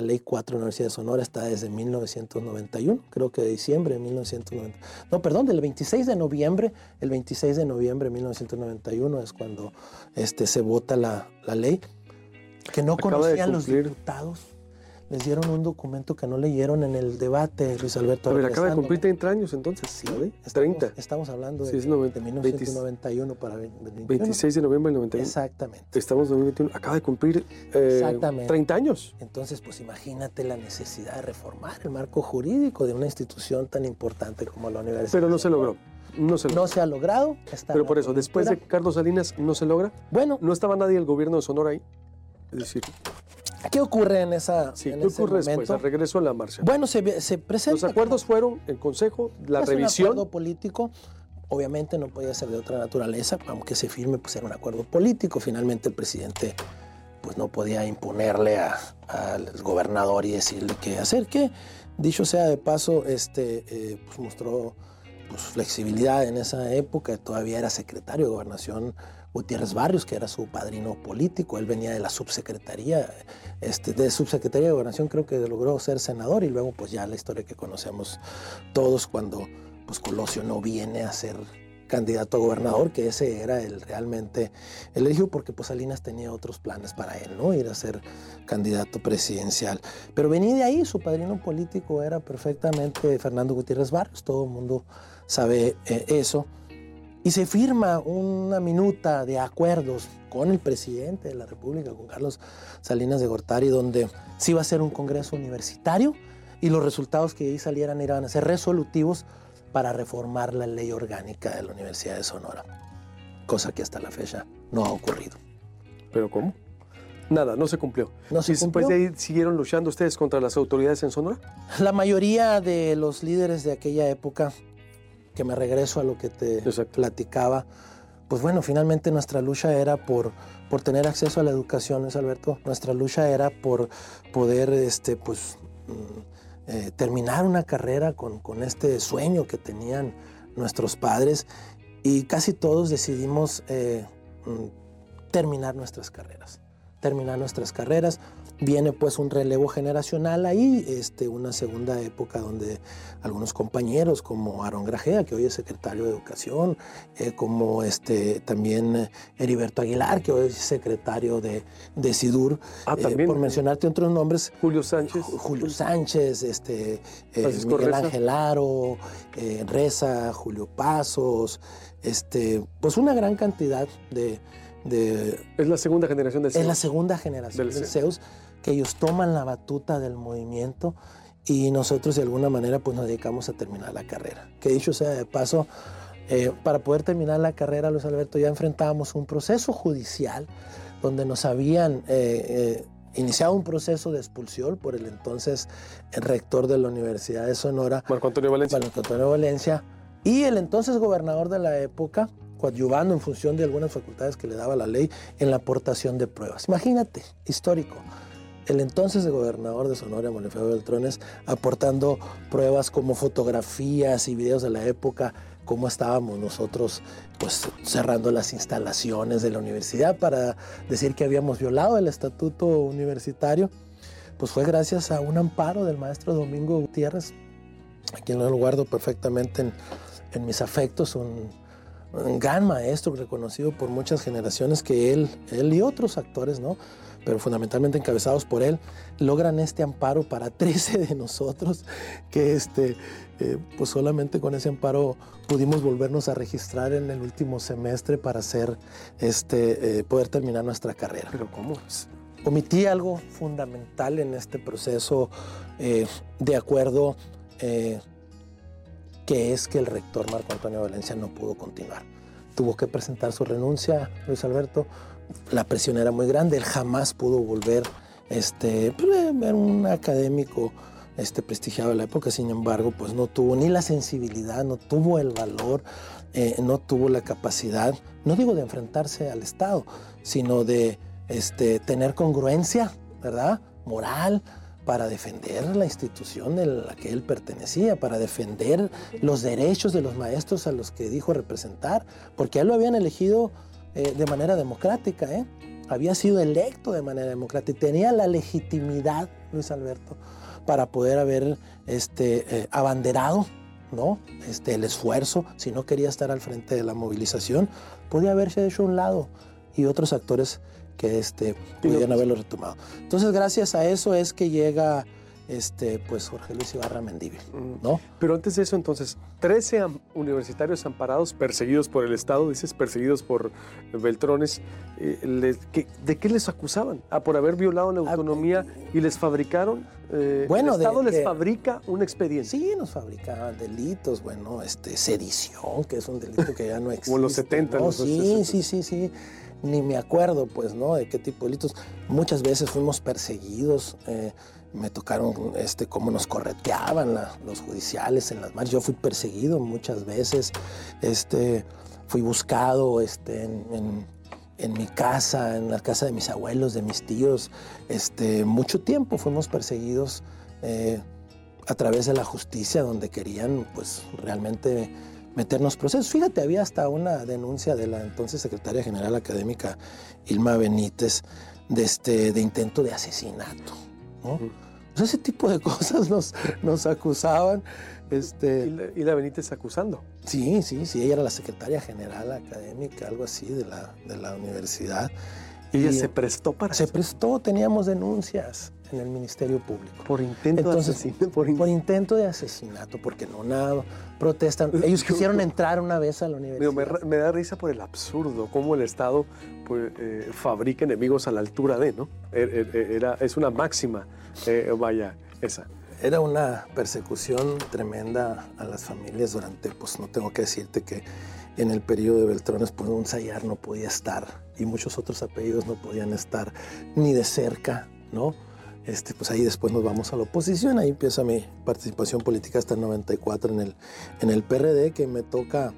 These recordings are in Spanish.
la ley 4 de la Universidad de Sonora está desde 1991, creo que de diciembre de 1990. No, perdón, del 26 de noviembre, el 26 de noviembre de 1991 es cuando este, se vota la, la ley, que no conocían los diputados les dieron un documento que no leyeron en el debate, Luis Alberto. Pero acaba de cumplir 30 años entonces, sí, 30. Estamos hablando de, 1991 para 26 de noviembre del 91. Exactamente. Estamos en 2021, acaba de cumplir eh, 30 años. Entonces, pues imagínate la necesidad de reformar el marco jurídico de una institución tan importante como la universidad. Pero no se logró. No se, no se ha logrado. Pero por eso, después de Carlos Salinas, ¿no se logra? Bueno. ¿No estaba nadie del gobierno de Sonora ahí? Es decir, ¿Qué ocurre en esa sí, ¿qué ocurre después, al regreso a la marcha? Bueno, se, se presenta... Los acuerdos fueron el Consejo, la es revisión... Un acuerdo político, obviamente no podía ser de otra naturaleza, aunque se firme, pues era un acuerdo político. Finalmente el presidente pues no podía imponerle al gobernador y decirle qué hacer, que dicho sea de paso, este, eh, pues mostró pues, flexibilidad en esa época, todavía era secretario de gobernación Gutiérrez Barrios, que era su padrino político, él venía de la subsecretaría, este, de subsecretaría de gobernación creo que logró ser senador y luego pues ya la historia que conocemos todos cuando pues Colosio no viene a ser candidato a gobernador, que ese era el realmente elegido porque pues Salinas tenía otros planes para él, ¿no? Ir a ser candidato presidencial. Pero venía de ahí, su padrino político era perfectamente Fernando Gutiérrez Barrios, todo el mundo sabe eh, eso y se firma una minuta de acuerdos con el presidente de la República, con Carlos Salinas de Gortari, donde sí iba a ser un congreso universitario y los resultados que ahí salieran iban a ser resolutivos para reformar la ley orgánica de la Universidad de Sonora, cosa que hasta la fecha no ha ocurrido. ¿Pero cómo? Nada, no se cumplió. No se ¿Y después de ahí siguieron luchando ustedes contra las autoridades en Sonora? La mayoría de los líderes de aquella época que me regreso a lo que te platicaba, pues bueno, finalmente nuestra lucha era por, por tener acceso a la educación, ¿es Alberto? Nuestra lucha era por poder, este, pues, mm, eh, terminar una carrera con, con este sueño que tenían nuestros padres y casi todos decidimos eh, mm, terminar nuestras carreras, terminar nuestras carreras viene pues un relevo generacional ahí, este, una segunda época donde algunos compañeros como Aaron Grajea, que hoy es secretario de Educación, eh, como este, también Heriberto Aguilar, que hoy es secretario de, de SIDUR, ah, eh, por mencionarte otros nombres. Julio Sánchez. Julio Sánchez, este, eh, Miguel Ángel Aro, Reza, Julio Pasos, este, pues una gran cantidad de, es la segunda generación de Zeus. Es la segunda generación de Zeus que ellos toman la batuta del movimiento y nosotros de alguna manera pues nos dedicamos a terminar la carrera. Que dicho sea de paso, eh, para poder terminar la carrera, Luis Alberto, ya enfrentábamos un proceso judicial donde nos habían eh, eh, iniciado un proceso de expulsión por el entonces rector de la Universidad de Sonora, Marco Antonio Valencia. Marco Antonio Valencia, y el entonces gobernador de la época, coadyuvando en función de algunas facultades que le daba la ley en la aportación de pruebas. Imagínate, histórico el entonces gobernador de Sonora, Monefeo Beltrones, aportando pruebas como fotografías y videos de la época, cómo estábamos nosotros pues cerrando las instalaciones de la universidad para decir que habíamos violado el estatuto universitario, pues fue gracias a un amparo del maestro Domingo Gutiérrez, a quien lo guardo perfectamente en, mis afectos, un, gran maestro reconocido por muchas generaciones que él, él y otros actores, ¿no? pero fundamentalmente encabezados por él, logran este amparo para 13 de nosotros, que este, eh, pues solamente con ese amparo pudimos volvernos a registrar en el último semestre para hacer, este, eh, poder terminar nuestra carrera. ¿Pero cómo? Omití algo fundamental en este proceso eh, de acuerdo, que es que el rector Marco Antonio Valencia no pudo continuar. Tuvo que presentar su renuncia, Luis Alberto, la presión era muy grande, él jamás pudo volver, este, pues, eh, era un académico este, prestigiado de la época, sin embargo, pues no tuvo ni la sensibilidad, no tuvo el valor, eh, no tuvo la capacidad, no digo de enfrentarse al Estado, sino de este, tener congruencia, ¿verdad? Moral, para defender la institución a la que él pertenecía, para defender los derechos de los maestros a los que dijo representar, porque él lo habían elegido eh, de manera democrática. ¿eh? había sido electo de manera democrática tenía la legitimidad, Luis Alberto, para poder haber este, eh, abanderado ¿no? este, el esfuerzo, si no quería estar al frente de la movilización, podía haberse hecho un lado y otros actores que este, pudieran haberlo retomado. Entonces, gracias a eso es que llega este, pues Jorge Luis Ibarra Mendívil, mm. ¿no? Pero antes de eso, entonces, 13 universitarios amparados, perseguidos por el Estado, dices, perseguidos por Beltrones, eh, ¿de qué les acusaban? ¿A por haber violado la ah, autonomía y les fabricaron? Eh, bueno, ¿El Estado les fabrica un expediente? Sí, nos fabricaban delitos, bueno, este, sedición, que es un delito que ya no existe. Como los 70, ¿no? Sí, sí, sí, sí ni me acuerdo, pues, ¿no? De qué tipo de delitos. Muchas veces fuimos perseguidos. Eh, me tocaron este, cómo nos correteaban los judiciales en las marchas. Yo fui perseguido muchas veces, este, fui buscado este, en, mi casa, en la casa de mis abuelos, de mis tíos. Este, mucho tiempo fuimos perseguidos eh, a través de la justicia, donde querían pues, realmente meternos procesos. Fíjate, había hasta una denuncia de la entonces secretaria general académica Ilma Benítez de, este, de intento de asesinato. Pues ese tipo de cosas nos, nos acusaban. Este, ¿Y, la, Benítez acusando? Sí, sí, sí, ella era la secretaria general académica, algo así, de la, de la universidad. ¿Y ella se prestó para Se prestó, teníamos denuncias en el Ministerio Público. Por intento de asesinato. Por, intento de asesinato, porque no nada, protestan. Ellos quisieron entrar una vez a la universidad. Me, da risa por el absurdo, cómo el Estado pues, eh, fabrica enemigos a la altura de, ¿no? Er, er, er, era, es una máxima, eh, vaya, esa. Era una persecución tremenda a las familias durante, pues no tengo que decirte que en el periodo de Beltrones, pues un Sayar no podía estar y muchos otros apellidos no podían estar ni de cerca, ¿no? Este, pues ahí después nos vamos a la oposición, ahí empieza mi participación política hasta el 94 en el, en el PRD, que me toca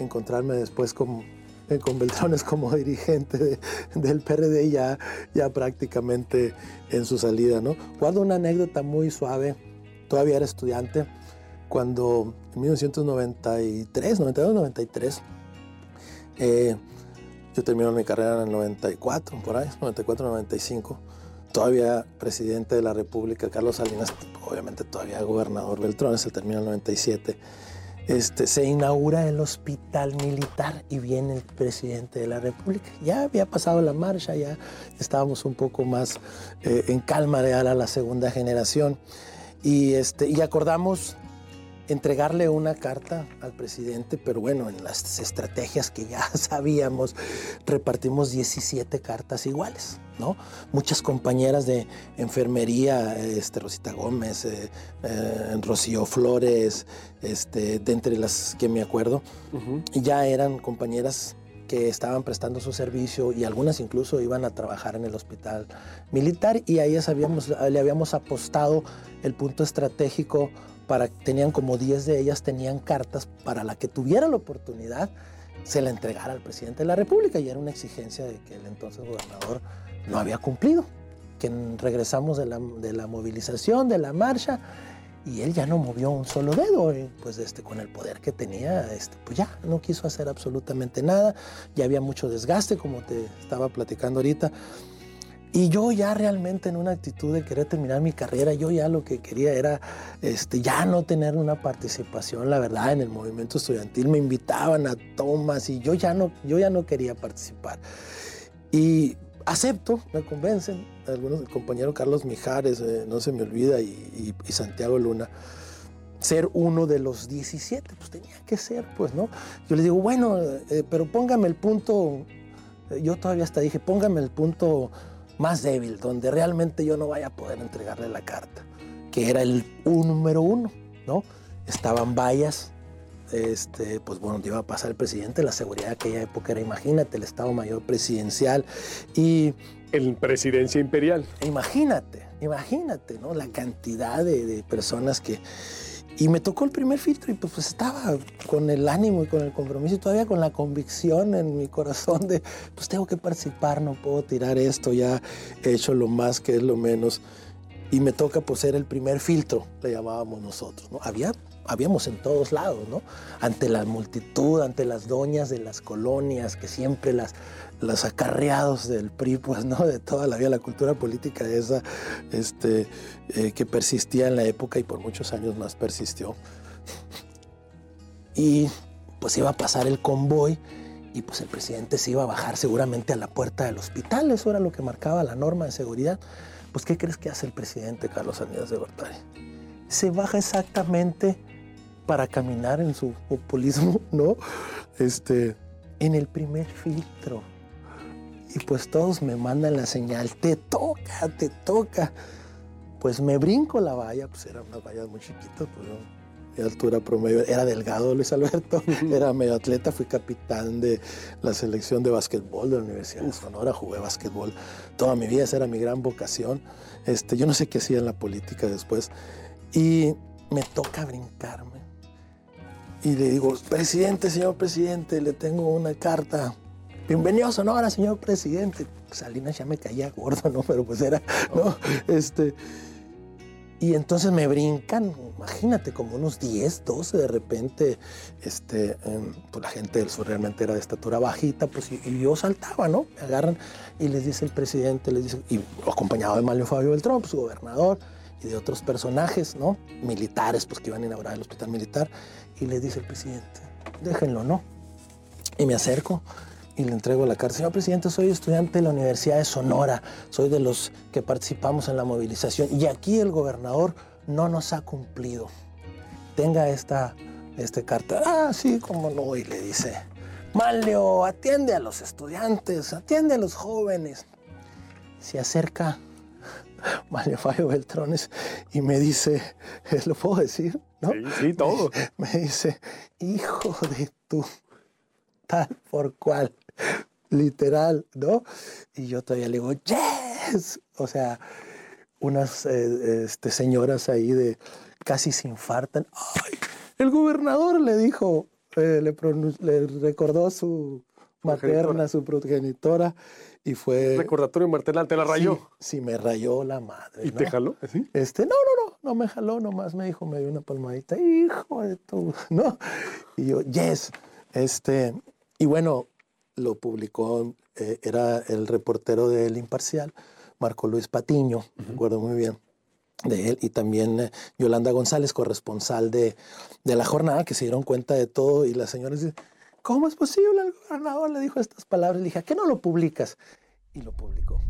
encontrarme después con, eh, con Beltrones como dirigente del PRD ya, ya prácticamente en su salida. ¿no? Guardo una anécdota muy suave, todavía era estudiante, cuando en 1993, 92, 93, yo terminé mi carrera en el 94, por ahí, 94, 95 todavía presidente de la República, Carlos Salinas, obviamente todavía gobernador se termina el 97, este, se inaugura el hospital militar y viene el presidente de la República. Ya había pasado la marcha, ya estábamos un poco más eh, en calma de a la segunda generación y, este, y acordamos entregarle una carta al presidente, pero bueno, en las estrategias que ya sabíamos, repartimos 17 cartas iguales, ¿no? Muchas compañeras de enfermería, este, Rosita Gómez, eh, eh, Rocío Flores, este, de entre las que me acuerdo, ya eran compañeras que estaban prestando su servicio y algunas incluso iban a trabajar en el hospital militar y a ellas habíamos, le habíamos apostado el punto estratégico tenían como 10 de ellas, tenían cartas para la que tuviera la oportunidad, se la entregara al presidente de la República. Y era una exigencia de que el entonces gobernador no había cumplido, que regresamos de la, de la movilización, de la marcha, y él ya no movió un solo dedo, pues este, con el poder que tenía, este, pues ya no quiso hacer absolutamente nada, ya había mucho desgaste, como te estaba platicando ahorita, y yo ya realmente en una actitud de querer terminar mi carrera, yo ya lo que quería era este, ya no tener una participación, la verdad, en el movimiento estudiantil. Me invitaban a tomas y yo ya no, yo ya no quería participar. Y acepto, me convencen, algunos, el compañero Carlos Mijares, eh, no se me olvida, y, Santiago Luna, ser uno de los 17, pues tenía que ser, pues, ¿no? Yo les digo, bueno, eh, pero póngame el punto, eh, yo todavía hasta dije, póngame el punto más débil, donde realmente yo no vaya a poder entregarle la carta, que era el número uno, ¿no? Estaban vallas, este, pues bueno, iba a pasar el presidente, la seguridad de aquella época era, imagínate, el Estado Mayor Presidencial y... El Presidencia Imperial. Imagínate, imagínate, ¿no? La cantidad de personas que y me tocó el primer filtro y pues, pues, estaba con el ánimo y con el compromiso y todavía con la convicción en mi corazón de, pues tengo que participar, no puedo tirar esto, ya he hecho lo más que es lo menos. Y me toca pues ser el primer filtro, le llamábamos nosotros. ¿no? Había habíamos en todos lados, ¿no? Ante la multitud, ante las doñas de las colonias, que siempre las, los acarreados del PRI, pues, ¿no? De toda la vida, la cultura política esa, este, eh, que persistía en la época y por muchos años más persistió. Y pues iba a pasar el convoy y pues el presidente se iba a bajar seguramente a la puerta del hospital, eso era lo que marcaba la norma de seguridad. Pues, ¿qué crees que hace el presidente Carlos Aníbal de Gortari? Se baja exactamente para caminar en su populismo, ¿no? Este, en el primer filtro. Y pues todos me mandan la señal, te toca, te toca. Pues me brinco la valla, pues eran unas vallas muy chiquitas, pues de altura promedio, era delgado Luis Alberto, era medio atleta, fui capitán de la selección de básquetbol de la Universidad de Sonora, jugué básquetbol toda mi vida, esa era mi gran vocación. Este, yo no sé qué hacía en la política después. Y me toca brincarme. Y le digo, presidente, señor presidente, le tengo una carta bienvenido a Sonora, señor presidente. Salinas ya me caía gordo, ¿no? Pero pues era, ¿no? Este, y entonces me brincan, imagínate, como unos 10, 12 de repente, este, em, pues la gente del sur realmente era de estatura bajita, pues y, yo saltaba, ¿no? Me agarran y les dice el presidente, les dice, y acompañado de Mario Fabio Beltrán, pues, su gobernador, y de otros personajes, ¿no? Militares, pues que iban a inaugurar el hospital militar, y les dice el presidente, déjenlo, ¿no? Y me acerco y le entrego la carta. Señor presidente, soy estudiante de la Universidad de Sonora, soy de los que participamos en la movilización y aquí el gobernador no nos ha cumplido. Tenga esta, esta carta. Ah, sí, cómo no, y le dice, Malio, atiende a los estudiantes, atiende a los jóvenes. Se acerca Mario Fabio Beltrones y me dice, ¿lo puedo decir? ¿No? Sí, sí, todo. Me dice, hijo de tu tal por cual literal, ¿no? Y yo todavía le digo, yes, o sea, unas eh, este, señoras ahí de casi se infartan. Ay, el gobernador le dijo, eh, le, recordó su materna, su progenitora, y fue... Recordatorio martela, ¿te la rayó? Sí, me rayó la madre. ¿Y te jaló? ¿Sí? Este, no, no, no, no me jaló, nomás me dijo, me dio una palmadita, hijo de tu, ¿no? Y yo, yes, este, y bueno, lo publicó, eh, era el reportero del Imparcial, Marco Luis Patiño, me acuerdo muy bien de él, y también eh, Yolanda González, corresponsal de, de, la jornada, que se dieron cuenta de todo, y la señora dice, ¿Cómo es posible? El gobernador le dijo estas palabras. Le dije, ¿a qué no lo publicas? Y lo publicó.